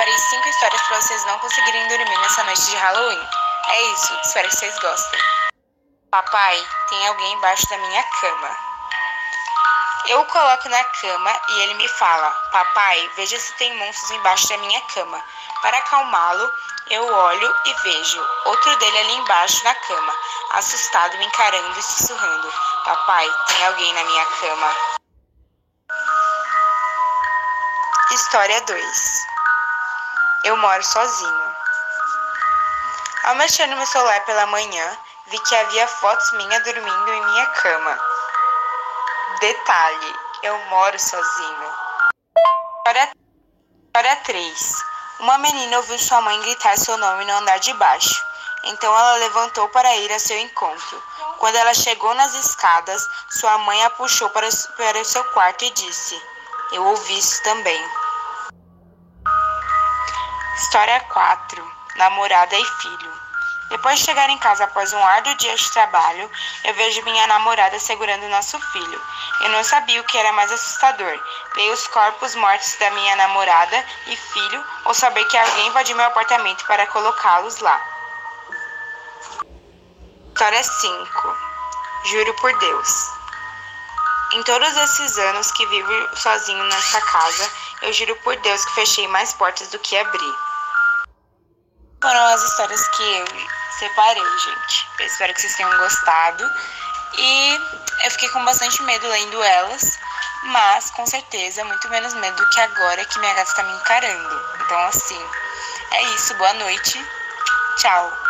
separei cinco histórias para vocês não conseguirem dormir nessa noite de Halloween. É isso, espero que vocês gostem. Papai, tem alguém embaixo da minha cama. Eu o coloco na cama e ele me fala: Papai, veja se tem monstros embaixo da minha cama. Para acalmá-lo, eu olho e vejo outro dele ali embaixo na cama, assustado, me encarando e sussurrando: Papai, tem alguém na minha cama. História 2 Eu moro sozinho. Ao mexer no meu celular pela manhã, vi que havia fotos minha dormindo em minha cama. Detalhe: eu moro sozinho. História, história 3 Uma menina ouviu sua mãe gritar seu nome no andar de baixo. Então ela levantou para ir a seu encontro. Quando ela chegou nas escadas, sua mãe a puxou para, para o seu quarto e disse: Eu ouvi isso também. História 4 Namorada e Filho Depois de chegar em casa após um árduo dia de trabalho, eu vejo minha namorada segurando nosso filho. Eu não sabia o que era mais assustador: ver os corpos mortos da minha namorada e filho ou saber que alguém invadiu meu apartamento para colocá-los lá. História 5 Juro por Deus. Em todos esses anos que vivo sozinho nessa casa, eu juro por Deus que fechei mais portas do que abri. Foram as histórias que eu separei, gente. Eu espero que vocês tenham gostado. E eu fiquei com bastante medo lendo elas, mas com certeza muito menos medo que agora que minha gata está me encarando. Então, assim, é isso. Boa noite. Tchau.